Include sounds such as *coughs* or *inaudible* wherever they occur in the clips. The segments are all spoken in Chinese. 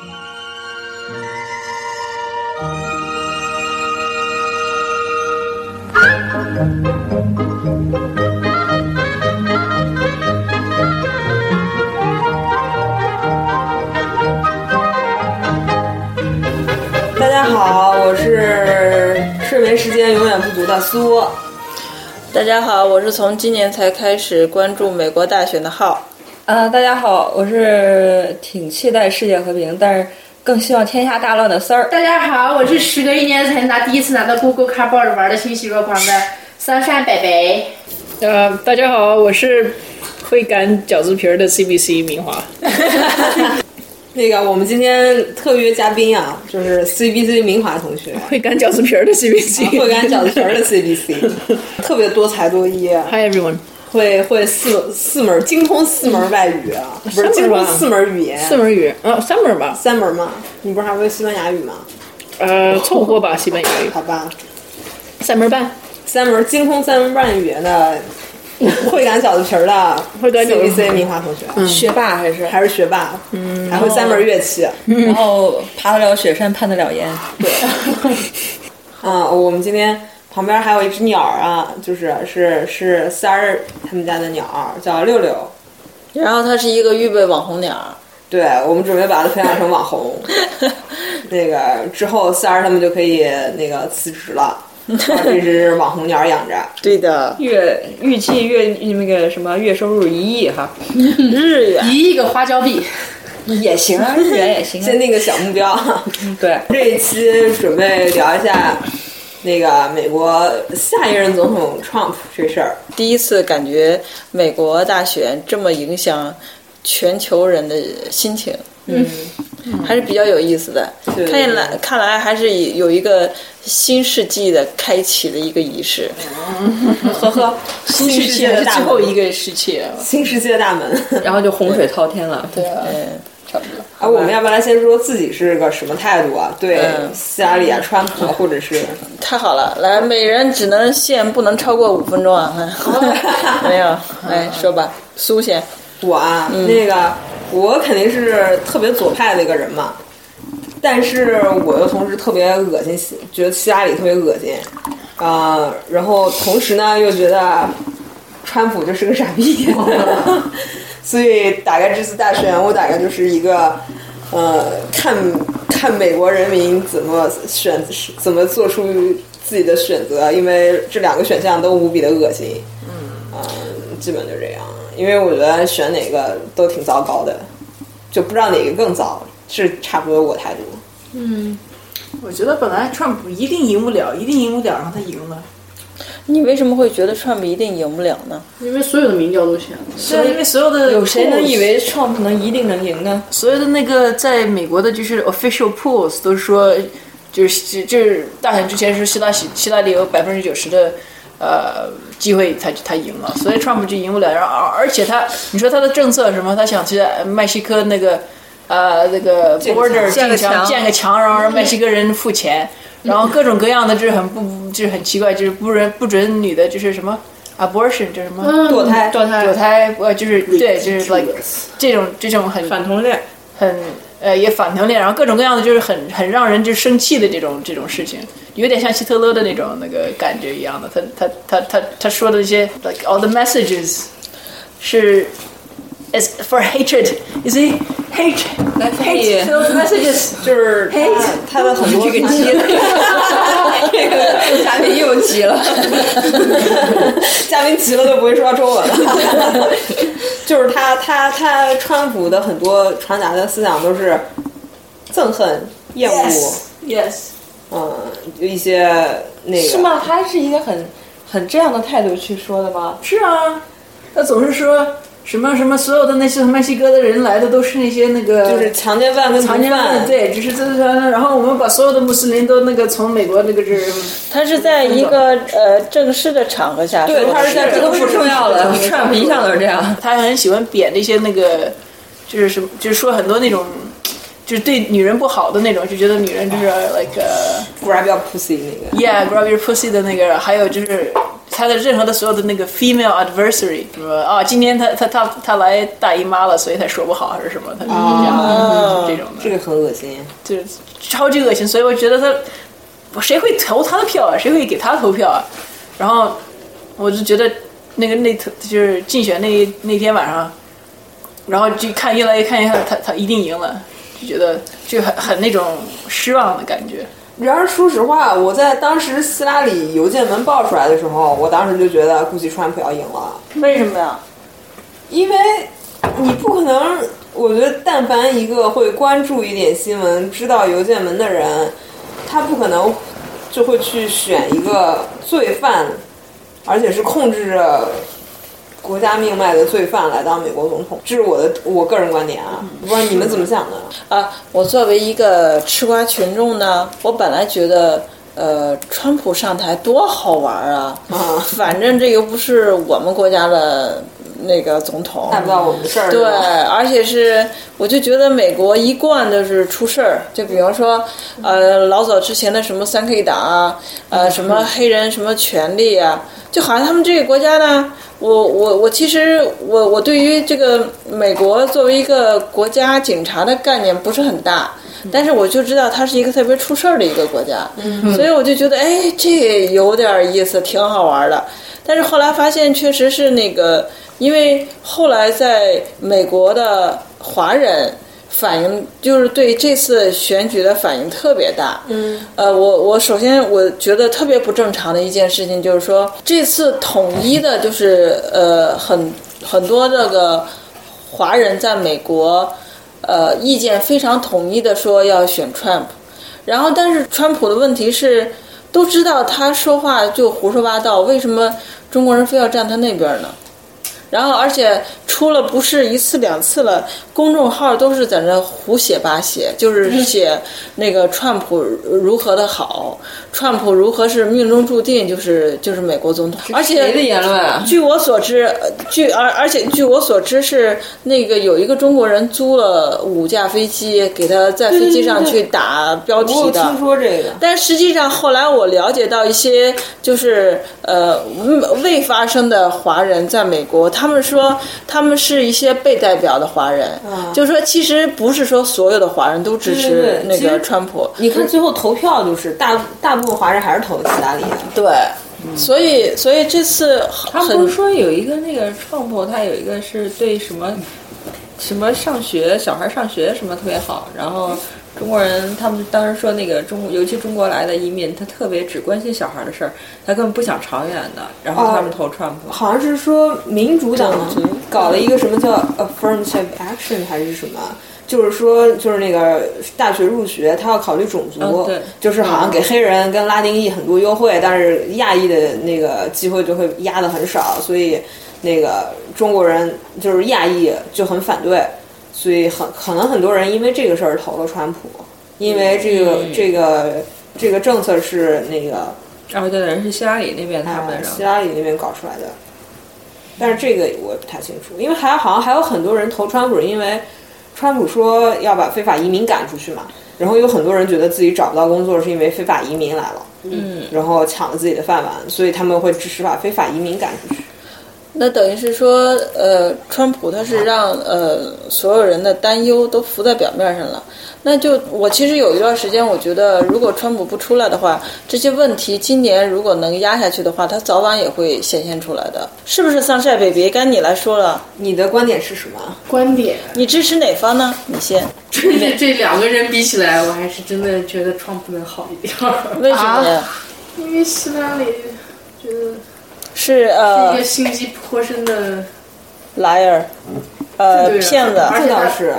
大家好，我是睡眠时间永远不足的苏。大家好，我是从今年才开始关注美国大选的浩。呃，大家好，我是挺期待世界和平，但是更希望天下大乱的丝儿。大家好，我是时隔一年才拿第一次拿到 Google Cardboard 玩的欣喜若狂的三扇北北。呃，大家好，我是会擀饺子皮儿的 CBC 明华。*laughs* 那个，我们今天特约嘉宾啊，就是 CBC 明华同学，会擀饺子皮儿的 CBC，会擀饺子皮儿的 CBC，特别多才多艺。Hi everyone，会会四四门精通四门外语啊，不是精通四门语言，四门语啊，三门吧，三门嘛？你不是还会西班牙语吗？呃，凑合吧，西班牙语。好吧，三门半，三门精通三门半语言的。会擀饺子皮儿的，会擀饺子 CBC 明华同学，嗯、学霸还是还是学霸，嗯，还会三门乐器，然后爬得了雪山，攀得了岩，对。*laughs* 啊，我们今天旁边还有一只鸟啊，就是是是三儿他们家的鸟，叫六六。然后它是一个预备网红鸟，对我们准备把它培养成网红。*laughs* 那个之后三儿他们就可以那个辞职了。*laughs* 这只网红鸟养着，对的，月预计月那个什么月收入一亿哈，*laughs* 日元一亿个花椒币也行啊，日元也行、啊。先定个小目标，对，这一期准备聊一下那个美国下一任总统 Trump 这事儿。第一次感觉美国大选这么影响全球人的心情，嗯。还是比较有意思的，对。看见来看来还是有一个新世纪的开启的一个仪式。呵呵，*laughs* 新世纪的最后一个世纪，新世界大门，然后就洪水滔天了。对啊，嗯，差不多。啊，我们要不然先说自己是个什么态度啊？对希拉里啊、川普，或者是 *laughs* 太好了，来，每人只能限不能超过五分钟啊！*laughs* 没有，来说吧，苏先。我啊，那个。我肯定是特别左派的一个人嘛，但是我又同时特别恶心，觉得希拉里特别恶心，啊、呃，然后同时呢又觉得川普就是个傻逼，*laughs* 所以大概这次大选，我大概就是一个呃，看看美国人民怎么选，怎么做出自己的选择，因为这两个选项都无比的恶心，嗯，啊、呃，基本就这样。因为我觉得选哪个都挺糟糕的，就不知道哪个更糟，是差不多我态度。嗯，我觉得本来川普一定赢不了，一定赢不了，然后他赢了。你为什么会觉得 Trump 一定赢不了呢？因为所有的民调都显是啊，因为所有的有谁能以为 Trump 能一定能赢呢？所有的那个在美国的就是 official polls 都说，就是就是大选之前是希拉希希拉里有百分之九十的。呃，机会他他赢了，所以 Trump 就赢不了。然后而且他，你说他的政策什么？他想去墨西哥那个呃那个 border 建个墙，建个墙，然后让墨西哥人付钱，然后各种各样的就是很不就是很奇怪，就是不准不准女的，就是什么 abortion 就是什么堕胎堕胎堕胎呃就是对就是 like 这种这种很反同恋很。呃，也反同恋，然后各种各样的就是很很让人就生气的这种这种事情，有点像希特勒的那种那个感觉一样的。他他他他他说的一些 like all the messages 是 is for hatred，you see hate hate those messages *laughs* 就是他的很多这个急了，这个嘉宾又急了，嘉宾急了都不会说中文了。就是他他他川普的很多传达的思想都是憎恨、厌恶，yes，嗯，就一些那个是吗？他是一个很很这样的态度去说的吗？是啊，他总是说。什么什么，所有的那些墨西哥的人来的都是那些那个，就是强奸犯跟强奸犯，对，只是这这，然后我们把所有的穆斯林都那个从美国那个是，他是在一个呃正式的场合下，对，他是在这个不重要的，Trump 一向都是这样，他很喜欢贬那些那个，就是什么，就是说很多那种，就是对女人不好的那种，就觉得女人就是 like grab your pussy 那个，yeah，grab your pussy 的那个，还有就是。他的任何的所有的那个 female adversary，什么啊，今天他他他他来大姨妈了，所以他说不好还是什么，他就是这样、哦这种的。这个很恶心。就是超级恶心，所以我觉得他，我谁会投他的票啊？谁会给他投票啊？然后我就觉得那个那头就是竞选那那天晚上，然后就看越来越看越看他他一定赢了，就觉得就很很那种失望的感觉。然而，说实话，我在当时希拉里邮件门爆出来的时候，我当时就觉得估计川普要赢了，为什么呀？因为你不可能，我觉得但凡一个会关注一点新闻、知道邮件门的人，他不可能就会去选一个罪犯，而且是控制着国家命脉的罪犯来当美国总统，这是我的我个人观点啊，不知道你们怎么想的？啊，我作为一个吃瓜群众呢，我本来觉得，呃，川普上台多好玩啊！啊反正这又不是我们国家的那个总统，碍不到我们的事儿，对，而且是，我就觉得美国一贯都是出事儿，就比方说，呃，老早之前的什么三 K 党啊，呃，什么黑人什么权利啊，就好像他们这个国家呢，我我我其实我我对于这个美国作为一个国家警察的概念不是很大。但是我就知道它是一个特别出事儿的一个国家，所以我就觉得，哎，这有点意思，挺好玩的。但是后来发现，确实是那个，因为后来在美国的华人反应，就是对这次选举的反应特别大。嗯，呃，我我首先我觉得特别不正常的一件事情就是说，这次统一的就是呃很很多这个华人在美国，呃，意见非常统一的说要选 Trump，然后但是川普的问题是。都知道他说话就胡说八道，为什么中国人非要站他那边呢？然后，而且出了不是一次两次了，公众号都是在那胡写八写，就是写那个川普如何的好，川普如何是命中注定就是就是美国总统，而且谁的言论啊？据我所知，呃据而而且据我所知是那个有一个中国人租了五架飞机，给他在飞机上去打标题的。听说这个，但实际上，后来我了解到一些就是呃未未发生的华人在美国，他们说他们是一些被代表的华人，嗯就是说其实不是说所有的华人都支持那个川普，你看最后投票就是大大部分华人还是投希拉里的。对，所以所以这次他们很不是说有一个那个创普，他有一个是对什么什么上学小孩上学什么特别好，然后中国人他们当时说那个中尤其中国来的移民，他特别只关心小孩的事儿，他根本不想长远的，然后他们投川普。好像是说民主党搞了一个什么叫 affirmative action 还是什么，就是说就是那个大学入学，他要考虑种族，就是好像给黑人跟拉丁裔很多优惠，但是亚裔的那个机会就会压的很少，所以那个中国人就是亚裔就很反对，所以很可能很多人因为这个事儿投了川普，因为这个、嗯这个这个政策是那个然后对的人是希拉里那边他们啊，希拉里那边搞出来的。但是这个我也不太清楚，因为还好像还有很多人投川普，因为川普说要把非法移民赶出去嘛，然后有很多人觉得自己找不到工作是因为非法移民来了，嗯，然后抢了自己的饭碗，所以他们会支持把非法移民赶出去。那等于是说，呃，川普他是让呃所有人的担忧都浮在表面上了。那就我其实有一段时间，我觉得如果川普不出来的话，这些问题今年如果能压下去的话，他早晚也会显现出来的，是不是？Sunshine baby，该你来说了，你的观点是什么？观点，你支持哪方呢？你先，这这两个人比起来，我还是真的觉得川普能好一点儿，为什么呀？因为希拉里觉得是呃，是一呃个心机颇深的，liar，呃骗子，这而且是，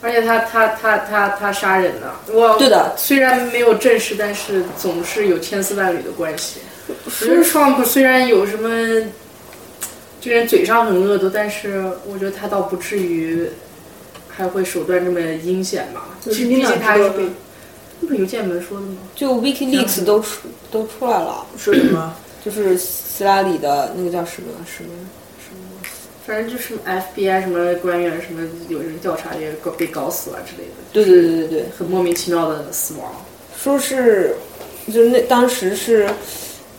而且他他他他他杀人了，我对的虽然没有证实，但是总是有千丝万缕的关系。我觉得 Trump 虽然有什么，这人嘴上很恶毒，但是我觉得他倒不至于还会手段这么阴险吧。是毕竟他是被，那不是邮件门说的吗？就 WikiLeaks 都出都出来了，说什么？就是希拉里的那个叫什么什么什么。反正就是 FBI 什么官员什么有人调查也搞被搞死了之类的，对对对对对，很莫名其妙的死亡。说是，就那当时是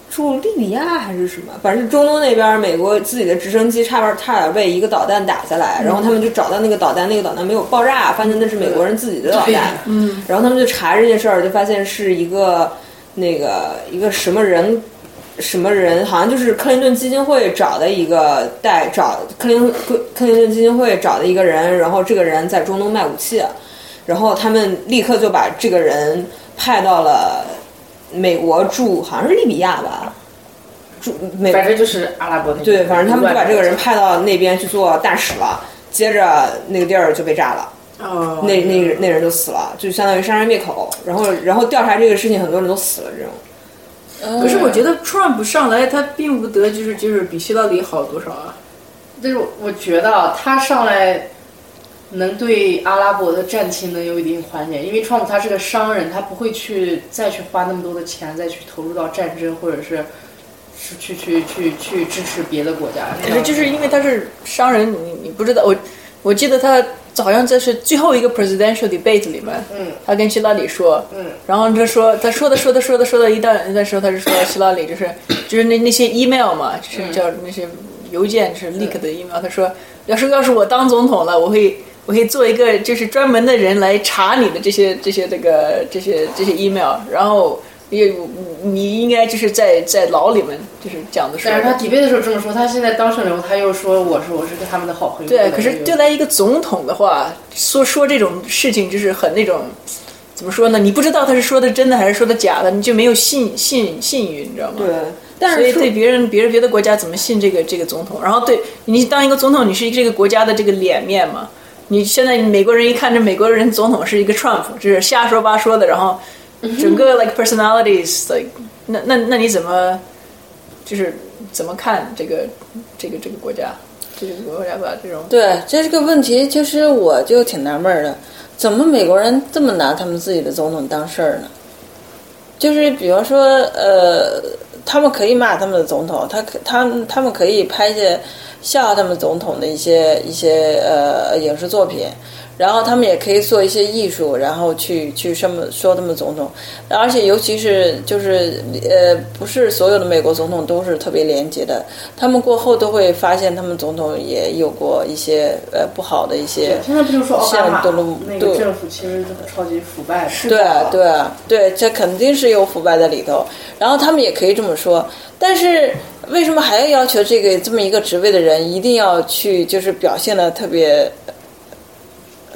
驻利比亚还是什么，反正是中东那边，美国自己的直升机差点差点被一个导弹打下来，然后他们就找到那个导弹，那个导弹没有爆炸，发现那是美国人自己的导弹，嗯，然后他们就查这件事儿，就发现是一个那个一个什么人。什么人？好像就是克林顿基金会找的一个代找克林克克林顿基金会找的一个人，然后这个人在中东卖武器，然后他们立刻就把这个人派到了美国驻，好像是利比亚吧，驻美反正就是阿拉伯对，反正他们就把这个人派到那边去做大使了，接着那个地儿就被炸了。哦，那那那人就死了，就相当于杀人灭口，然后然后调查这个事情，很多人都死了，这种。可是我觉得 Trump 上来，他并不得就是就是比希拉里好多少啊。但是我觉得啊他上来能对阿拉伯的战情能有一定缓解，因为 Trump 他是个商人，他不会去再去花那么多的钱再去投入到战争，或者是是去去去去支持别的国家。可是就是因为他是商人，你你不知道我我记得他好像这是最后一个 presidential debate 里面，嗯，他跟希拉里说，嗯，然后他说他说的说的说的说到一段一段时候，他就说希拉里就是 *coughs* 就是那那些 email 嘛，就是叫那些邮件就是 leak 的 email，他说要是要是我当总统了，我会我会做一个就是专门的人来查你的这些这些这个这些这些 email，然后也你应该就是在在牢里面就是讲的说但是他底背的时候这么说，他现在当上了以后，他又说我是我是他们的好朋友。对，可是对来一个总统的话，说说这种事情就是很那种，怎么说呢？你不知道他是说的真的还是说的假的，你就没有信信信誉，你知道吗？对，但所以是对别人别人别的国家怎么信这个这个总统？然后对你当一个总统，你是这个国家的这个脸面嘛？你现在美国人一看这美国人总统是一个 Trump，就是瞎说八说的，然后整个 *laughs* like personalities like 那那那你怎么就是怎么看这个这个这个国家？这个国家吧这种对，这是个问题，其实我就挺纳闷儿的，怎么美国人这么拿他们自己的总统当事儿呢？就是比方说，呃，他们可以骂他们的总统，他可他们他们可以拍一些笑话他们总统的一些一些呃影视作品，然后他们也可以做一些艺术，然后去去什么说他们总统，而且尤其是就是呃，不是所有的美国总统都是特别廉洁的，他们过后都会发现他们总统也有过一些呃不好的一些。现在不就说奥巴马那个政府其实超级腐败的？对对对，这肯定是有腐败在里头。然后他们也可以这么说，但是为什么还要要求这个这么一个职位的人一定要去就是表现的特别，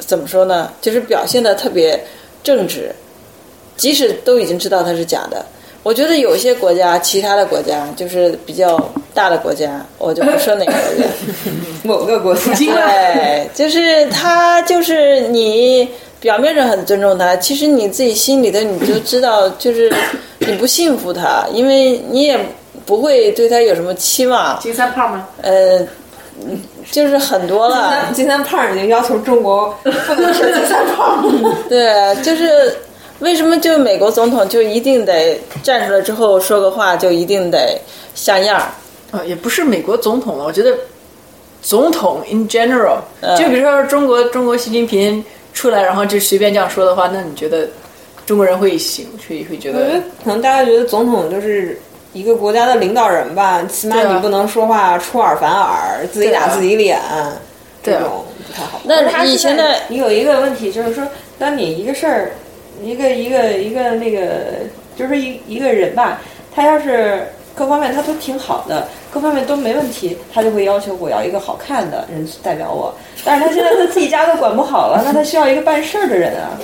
怎么说呢？就是表现的特别正直，即使都已经知道他是假的。我觉得有些国家，其他的国家就是比较大的国家，我就不说哪个国家。*laughs* 某个国家，对，就是他，就是你表面上很尊重他，其实你自己心里头你就知道，就是你不信服他，因为你也不会对他有什么期望。金三胖吗？呃，就是很多了，金三胖已经要求中国不能是金三胖。*laughs* 对，就是为什么就美国总统就一定得站出来之后说个话就一定得像样儿？啊，也不是美国总统了，我觉得总统 in general，、嗯就比如说中国中国习近平出来，然后就随便这样说的话，那你觉得中国人会行会会觉得我觉得可能大家觉得总统就是一个国家的领导人吧，起码你不能说话出尔反尔，自己打自己脸，这种不太好。那以前的你有一个问题，就是说，当你一个事儿，一个一个一个那个，就是一一个人吧，他要是各方面他都挺好的，各方面都没问题，他就会要求我要一个好看的人代表我。但是他现在他自己家都管不好了，*laughs* 那他需要一个办事儿的人啊。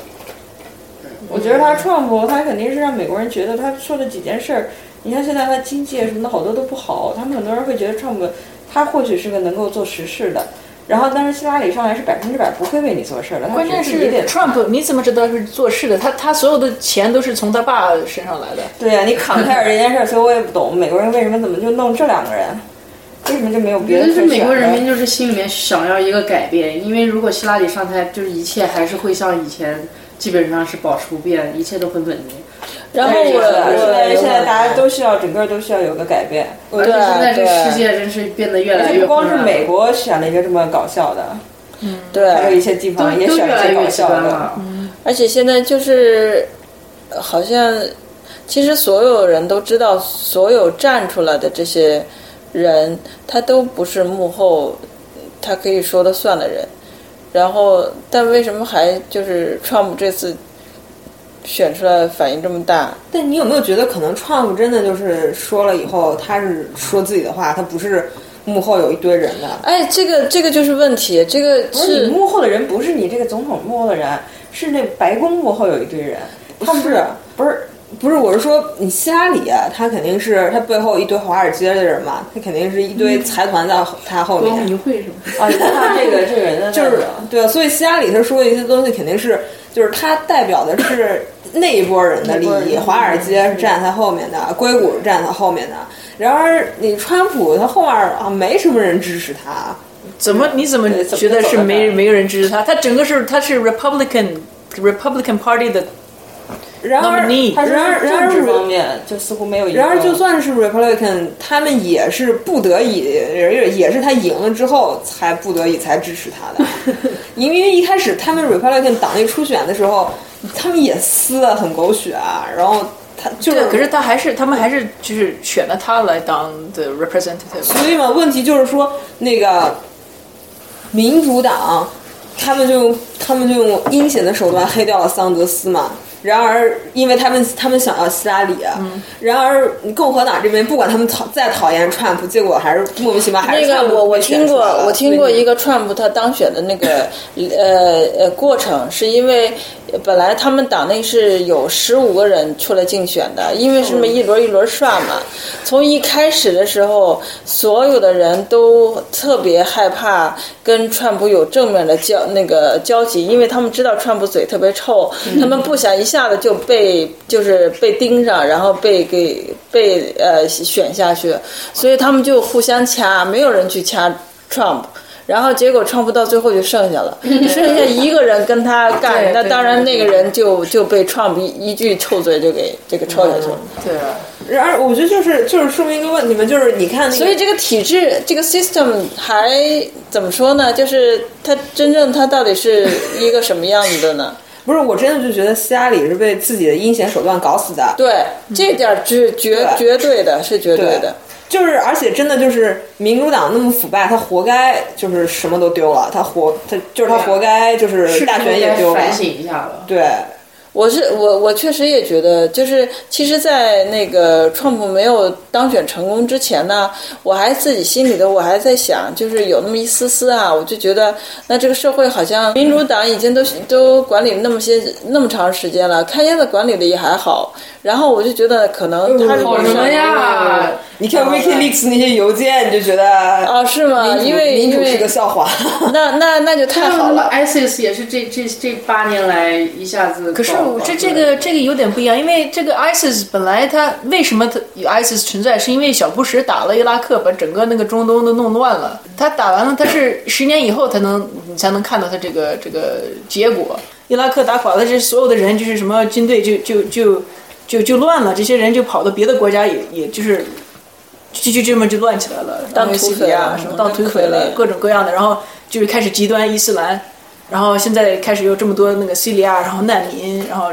我觉得他 Trump 他肯定是让美国人觉得他说的几件事儿，你看现在他经济什么的好多都不好，他们很多人会觉得 Trump 他或许是个能够做实事的。然后，但是希拉里上来是百分之百不会为你做事儿的，关键是 Trump，你怎么知道是做事的？他他所有的钱都是从他爸身上来的。对呀、你坎泰尔这件事儿，所以我也不懂美国人为什么怎么就弄这两个人，为什么就没有别的可觉得是美国？人民就是心里面想要一个改变，因为如果希拉里上台，就是一切还是会像以前基本上是保持不变，一切都很稳定。然后我现在我现在大家都需要整个都需要有个改变，而且现在这个世界真是变得越来越且不光是美国选了一个这么搞笑的，对还有一些地方也选了一些搞笑的。而且现在就是呃好像其实所有人都知道，所有站出来的这些人，他都不是幕后，他可以说的算的人。然后，但为什么还就是 Trump 这次选出来反应这么大？但你有没有觉得，可能 Trump 真的就是说了以后，他是说自己的话，他不是幕后有一堆人的？哎，这个这个就是问题，这个不是你幕后的人，不是你这个总统幕后的人，是那白宫幕后有一堆人。他们是不是不是？我是说，你希拉里啊，他肯定是他背后一堆华尔街的人嘛，他肯定是一堆财团在他后光面。明会什么？啊，你看他这个这个人的 *laughs* 就是对啊，所以希拉里他说的一些东西肯定是，就是他代表的是那一波人的利益，华尔街是站在他后面的，硅谷是站在他后面的。然而，你川普他后面啊没什么人支持他，怎么你怎么觉得是没没有人支持他？他整个是他是 Republican Republican Party 的然而他然而然而政治方面就似乎没有。然而，就算是 Republican，他们也是不得已，也也是他赢了之后才不得已才支持他的。*laughs* 因为一开始他们 Republican 党内初选的时候，他们也撕的很狗血啊。然后他就是，可是他还是他们还是就是选了他来当的 representative。所以嘛，问题就是说，那个民主党，他们就用他们就用阴险的手段黑掉了桑德斯嘛。然而，因为他们他们想要希拉里啊，然而共和党这边不管他们讨再讨厌 Trump，，结果还是莫名其妙还是那个我我听过我听过一个 Trump 他当选的那个呃呃过程，是因为本来他们党内是有十五个人出来竞选的，因为是那么一轮一轮算嘛。从一开始的时候，所有的人都特别害怕跟川普有正面的交那个交集，因为他们知道川普嘴特别臭，他们不想一下子就被就是被盯上，然后被给被呃选下去，所以他们就互相掐，没有人去掐 Trump。然后结果川普到最后就剩下了，剩下一个人跟他干，那当然那个人就就被 Trump 一一句臭嘴就给这个抽下去了。对啊，然而我觉得就是就是说明一个问题嘛，就是你看那个，所以这个体制，这个 system 还怎么说呢？就是它真正它到底是一个什么样子的呢？*laughs* 不是我真的就觉得希拉里是被自己的阴险手段搞死的。对，这点儿是绝对绝对的，是绝对的。就是，而且真的就是民主党那么腐败，他活该，就是什么都丢了，他活，他就是他活该，就是是大选也丢了。反省一下了。对，我是我我确实也觉得，就是其实，在那个川普没有当选成功之前呢，我还自己心里头我还在想，就是有那么一丝丝啊，我就觉得那这个社会好像民主党已经都都管理那么些那么长时间了，看样子管理的也还好，然后我就觉得可能他好什么呀？你看 WikiLeaks 那些邮件，你就觉得啊是吗？因为民主是个笑话。*laughs* 那那那就太好了。ISIS 也是这这这八年来一下子。可是我这这个这个有点不一样，因为这个 ISIS 本来它为什么它有 ISIS 存在，是因为小布什打了伊拉克，把整个那个中东都弄乱了。他打完了，他是十年以后才能你才能看到他这个这个结果。伊拉克打垮了，这所有的人就是什么军队就就就就就乱了，这些人就跑到别的国家也也就是。就就这么就乱起来了，当土匪啊什么当土匪了，各种各样的，然后就是开始极端伊斯兰，然后现在开始有这么多那个叙利亚，然后难民，然后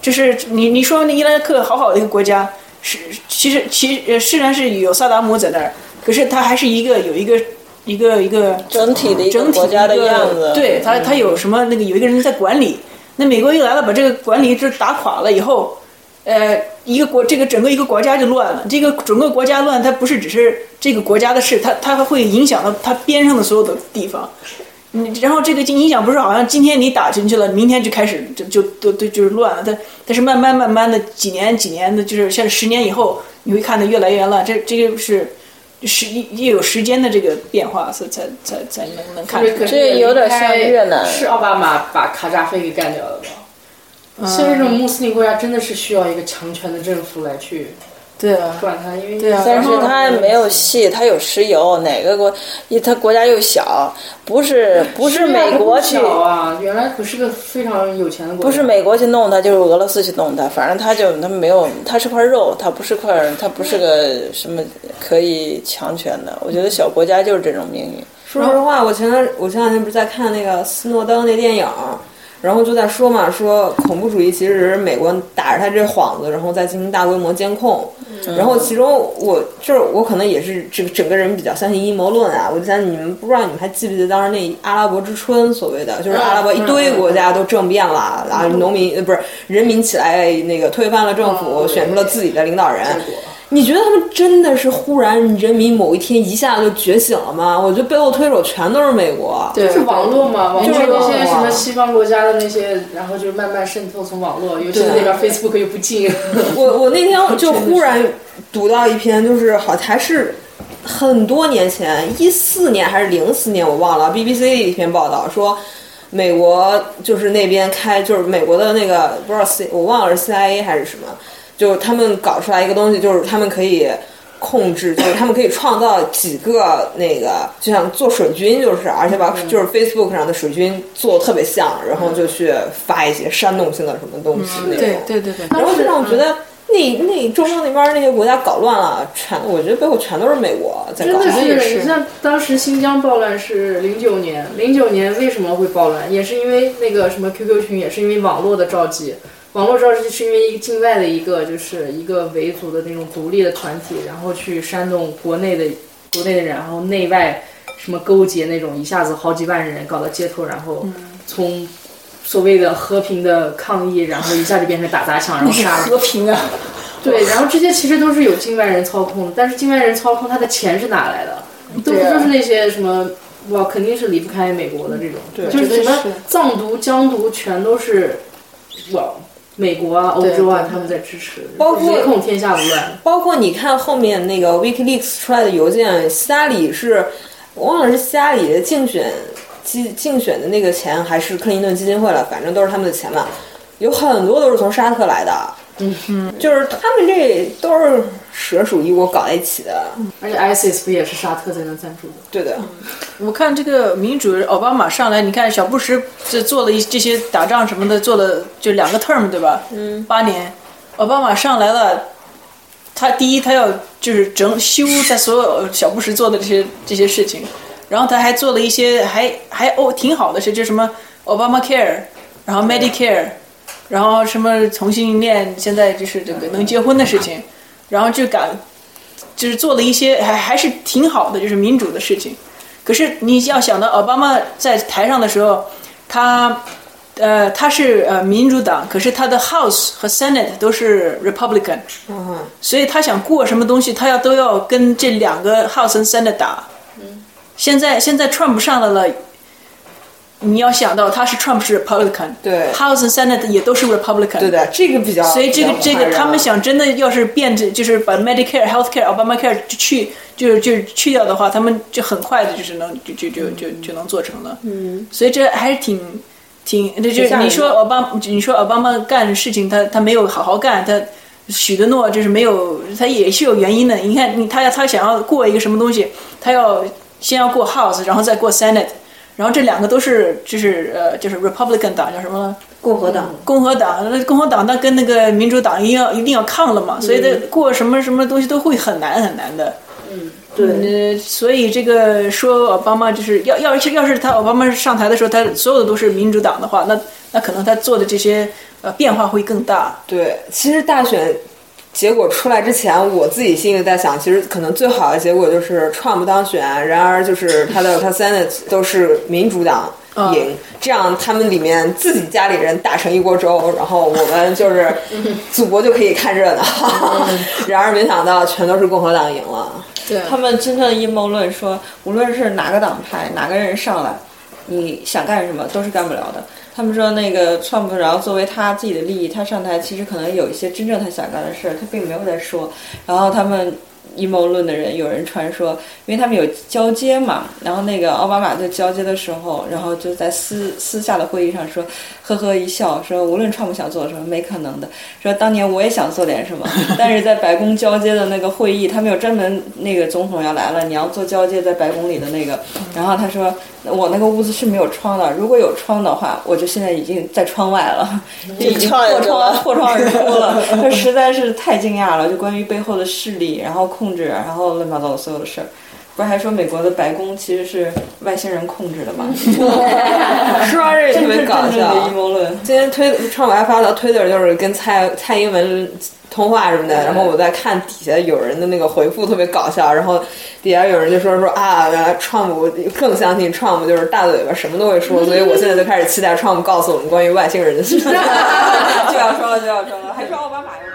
就是你你说那伊拉克好好的一个国家，是其实其呃虽然是有萨达姆在那儿，可是他还是一个有一个一个一个整体的一个整体国家的样子对他他有什么那个有一个人在管理，那美国一来了，把这个管理就打垮了以后。呃，一个国，这个整个一个国家就乱了。这个整个国家乱，它不是只是这个国家的事，它它会影响到它边上的所有的地方。你，然后这个影响不是好像今天你打进去了，明天就开始就就都都就是乱了。它但是慢慢慢慢的几年几年的，就是像十年以后，你会看得越来越乱。这这个是时也有时间的这个变化，所以才才才能能看出来。这有点像越南是奥巴马把卡扎菲给干掉了吧？像这种穆斯林国家真的是需要一个强权的政府来去对啊，管他，因为对啊但是他没有戏，他有石油，哪个国？一它国家又小，不是不是美国去，小啊，原来可是个非常有钱的国家，不是美国去弄他，就是俄罗斯去弄他，反正他就他没有，他是块肉，他不是块，他不是个什么可以强权的。我觉得小国家就是这种命运。说实话，我前段我前两天不是在看那个斯诺登那电影，然后就在说嘛，说恐怖主义其实是美国打着他这幌子，然后再进行大规模监控。然后其中我就是我可能也是这个整个人比较相信阴谋论啊。我就想你们不知道你们还记不记得当时那阿拉伯之春所谓的，就是阿拉伯一堆国家都政变了，然后农民呃不是人民起来那个推翻了政府，选出了自己的领导人。你觉得他们真的是忽然人民某一天一下就觉醒了吗？我觉得背后推手全都是美国。对就是网络嘛，网络就是那些什么西方国家的那些，然后就慢慢渗透从网络，尤其是那边 Facebook 又不进，*laughs* 我我那天就忽然读到一篇，就是好还是很多年前，一四年还是零四年，我忘了，BBC 的一篇报道说，美国就是那边开，就是美国的那个不知道 C，我忘了是 CIA 还是什么，就他们搞出来一个东西，就是他们可以。控制就是他们可以创造几个那个，就像做水军，就是而且把就是 Facebook 上的水军做的特别像，然后就去发一些煽动性的什么东西那种。对对对对，然后就让我觉得那那中东那边那些国家搞乱了，全我觉得背后全都是美国在搞。真的是，你像当时新疆暴乱是零九年，零九年为什么会暴乱？也是因为那个什么 QQ 群，也是因为网络的召集。网络召集是因为一个境外的一个就是一个维族的那种独立的团体，然后去煽动国内的国内的人，然后内外什么勾结那种，一下子好几万人搞到街头，然后从所谓的和平的抗议，然后一下就变成打砸抢，然后杀人。和平啊，对，然后这些其实都是有境外人操控的，但是境外人操控他的钱是哪来的？都不对啊就是那些什么，哇，肯定是离不开美国的这种，对就是什么藏独、疆独，全都是哇，美国啊、欧洲啊他们在支持，包括唯恐天下无乱。包括你看后面那个 WikiLeaks 出来的邮件，希拉里是我忘了是希拉里的竞选基竞选的那个钱，还是克林顿基金会了，反正都是他们的钱嘛。有很多都是从沙特来的，嗯哼，就是他们这都是蛇鼠一窝搞在一起的，而且 ISIS 不也是沙特在那赞助的？对的，我看这个民主奥巴马上来，你看小布什这做了一这些打仗什么的，做了就两个 term 对吧？嗯，八年，奥巴马上来了，他第一他要就是整修他所有小布什做的这些这些事情，然后他还做了一些还还哦挺好的事，就什么 Obama Care，然后 Medicare，然后什么同性恋现在就是这个能结婚的事情，然后就敢就是做了一些还还是挺好的，就是民主的事情。可是你要想到奥巴马在台上的时候，他呃他是呃民主党，可是他的 House 和 Senate 都是 Republican，嗯，所以他想过什么东西，他要都要跟这两个 House 和 Senate 打。现在现在 Trump 上来了，你要想到他是 Trump 是 Republican，对，House 和 Senate 也都是 Republican，对的，这个比较，所以这个这个他们想真的要是变着，就是把 Medicare、Healthcare、Obamacare 就去就就去掉的话，他们就很快的就是能就就就就就能做成了。嗯，所以这还是挺挺，这就挺吓人的你说奥巴你说奥巴马干事情，他他没有好好干，他许的诺就是没有，他也是有原因的。你看你他要他想要过一个什么东西，他要先要过 House，然后再过 Senate。然后这两个都是就是呃就是 Republican 党叫什么？共和党共和党，那共和党那跟那个民主党一定要一定要抗了嘛，所以他过什么什么东西都会很难很难的。嗯，对、呃，所以这个说奥巴马就是要要是要是他奥巴马上台的时候，他所有的都是民主党的话，那那可能他做的这些呃变化会更大。对，其实大选结果出来之前，我自己心里在想，其实可能最好的结果就是 Trump 当选，然而就是他的他 Senate 都是民主党赢，这样他们里面自己家里人打成一锅粥，然后我们就是 *laughs* 祖国就可以看热闹。*laughs* 然而没想到全都是共和党赢了。对他们真正的阴谋论说，无论是哪个党派哪个人上来，你想干什么都是干不了的。他们说那个川普，然后作为他自己的利益，他上台其实可能有一些真正他想干的事儿，他并没有在说。然后他们阴谋论的人有人传说，因为他们有交接嘛，然后那个奥巴马在交接的时候，然后就在私私下的会议上说，呵呵一笑，说无论川普想做什么，没可能的。说当年我也想做点什么，*laughs* 但是在白宫交接的那个会议，他们有专门那个总统要来了，你要做交接，在白宫里的那个。然后他说，我那个屋子是没有窗的，如果有窗的话，我就现在已经在窗外了，就已经破窗破窗而出了。*laughs* 这实在是太惊讶了，就关于背后的势力，然后控制，然后乱七八糟的所有的事儿。不是还说美国的白宫其实是外星人控制的吗？*laughs* *laughs* 说到这个特别搞笑阴。谋论。今天推川普还发到推特，就是跟蔡蔡英文通话什么的，然后我在看底下有人的那个回复特别搞笑，然后底下有人就说说啊，原来川普更相信川普就是大嘴巴，什么都会说，*laughs* 所以我现在就开始期待川普告诉我们关于外星人的事情。就要说了，就要说了，还说奥巴马呀。